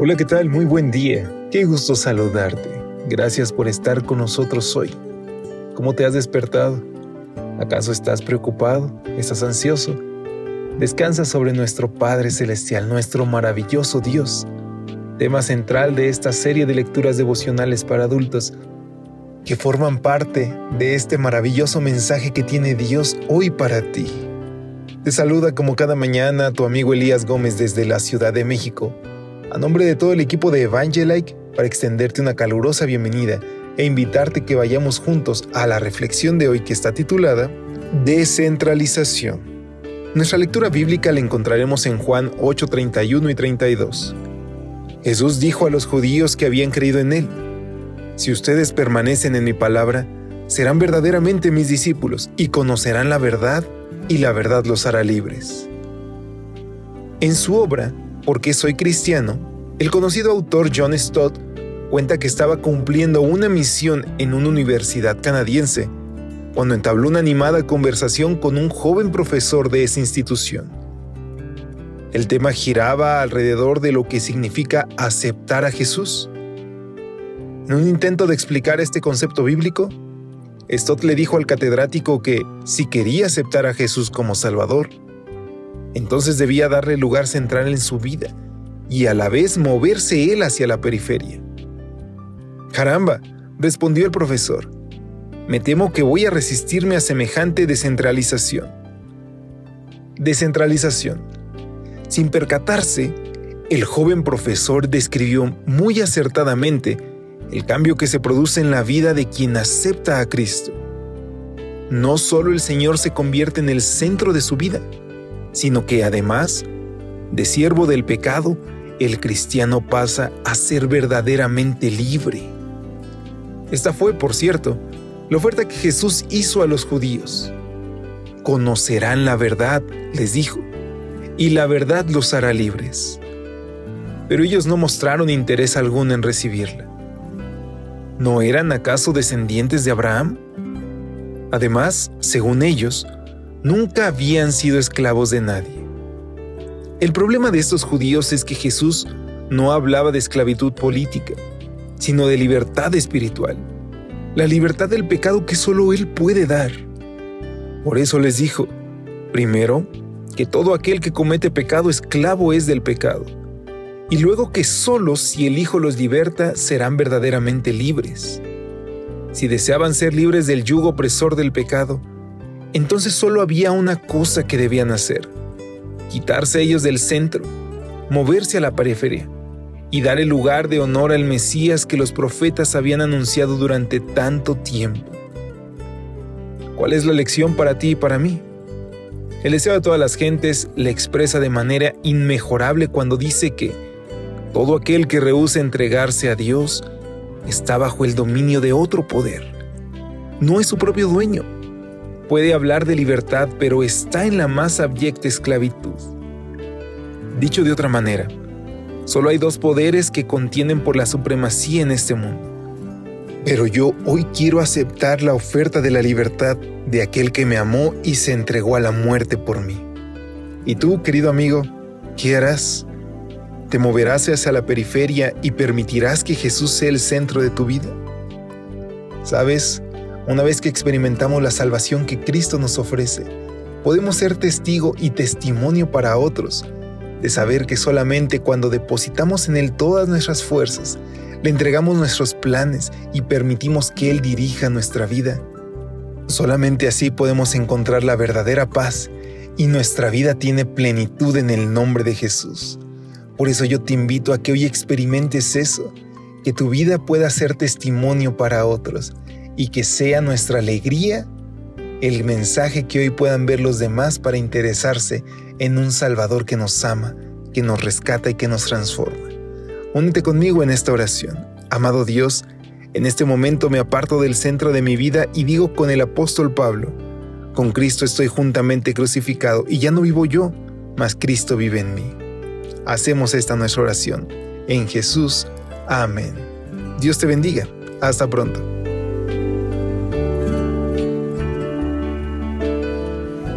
Hola, ¿qué tal? Muy buen día. Qué gusto saludarte. Gracias por estar con nosotros hoy. ¿Cómo te has despertado? ¿Acaso estás preocupado? ¿Estás ansioso? Descansa sobre nuestro Padre Celestial, nuestro maravilloso Dios. Tema central de esta serie de lecturas devocionales para adultos que forman parte de este maravilloso mensaje que tiene Dios hoy para ti. Te saluda como cada mañana tu amigo Elías Gómez desde la Ciudad de México a nombre de todo el equipo de Evangelike para extenderte una calurosa bienvenida e invitarte que vayamos juntos a la reflexión de hoy que está titulada Descentralización. Nuestra lectura bíblica la encontraremos en Juan 8, 31 y 32. Jesús dijo a los judíos que habían creído en Él, Si ustedes permanecen en mi palabra, serán verdaderamente mis discípulos y conocerán la verdad, y la verdad los hará libres. En su obra, por qué soy cristiano, el conocido autor John Stott cuenta que estaba cumpliendo una misión en una universidad canadiense cuando entabló una animada conversación con un joven profesor de esa institución. El tema giraba alrededor de lo que significa aceptar a Jesús. En un intento de explicar este concepto bíblico, Stott le dijo al catedrático que si quería aceptar a Jesús como Salvador, entonces debía darle lugar central en su vida y a la vez moverse él hacia la periferia. Caramba, respondió el profesor, me temo que voy a resistirme a semejante descentralización. Descentralización. Sin percatarse, el joven profesor describió muy acertadamente el cambio que se produce en la vida de quien acepta a Cristo. No solo el Señor se convierte en el centro de su vida, sino que además, de siervo del pecado, el cristiano pasa a ser verdaderamente libre. Esta fue, por cierto, la oferta que Jesús hizo a los judíos. Conocerán la verdad, les dijo, y la verdad los hará libres. Pero ellos no mostraron interés alguno en recibirla. ¿No eran acaso descendientes de Abraham? Además, según ellos, nunca habían sido esclavos de nadie. El problema de estos judíos es que Jesús no hablaba de esclavitud política, sino de libertad espiritual, la libertad del pecado que solo Él puede dar. Por eso les dijo, primero, que todo aquel que comete pecado esclavo es del pecado, y luego que solo si el Hijo los liberta serán verdaderamente libres. Si deseaban ser libres del yugo opresor del pecado, entonces solo había una cosa que debían hacer, quitarse ellos del centro, moverse a la periferia y dar el lugar de honor al Mesías que los profetas habían anunciado durante tanto tiempo. ¿Cuál es la lección para ti y para mí? El deseo de todas las gentes le expresa de manera inmejorable cuando dice que todo aquel que rehúsa entregarse a Dios está bajo el dominio de otro poder. No es su propio dueño puede hablar de libertad, pero está en la más abyecta esclavitud. Dicho de otra manera, solo hay dos poderes que contienen por la supremacía en este mundo. Pero yo hoy quiero aceptar la oferta de la libertad de aquel que me amó y se entregó a la muerte por mí. ¿Y tú, querido amigo, qué harás? ¿Te moverás hacia la periferia y permitirás que Jesús sea el centro de tu vida? ¿Sabes? Una vez que experimentamos la salvación que Cristo nos ofrece, podemos ser testigo y testimonio para otros de saber que solamente cuando depositamos en Él todas nuestras fuerzas, le entregamos nuestros planes y permitimos que Él dirija nuestra vida, solamente así podemos encontrar la verdadera paz y nuestra vida tiene plenitud en el nombre de Jesús. Por eso yo te invito a que hoy experimentes eso, que tu vida pueda ser testimonio para otros y que sea nuestra alegría el mensaje que hoy puedan ver los demás para interesarse en un Salvador que nos ama, que nos rescata y que nos transforma. Únete conmigo en esta oración. Amado Dios, en este momento me aparto del centro de mi vida y digo con el apóstol Pablo, con Cristo estoy juntamente crucificado y ya no vivo yo, mas Cristo vive en mí. Hacemos esta nuestra oración. En Jesús. Amén. Dios te bendiga. Hasta pronto.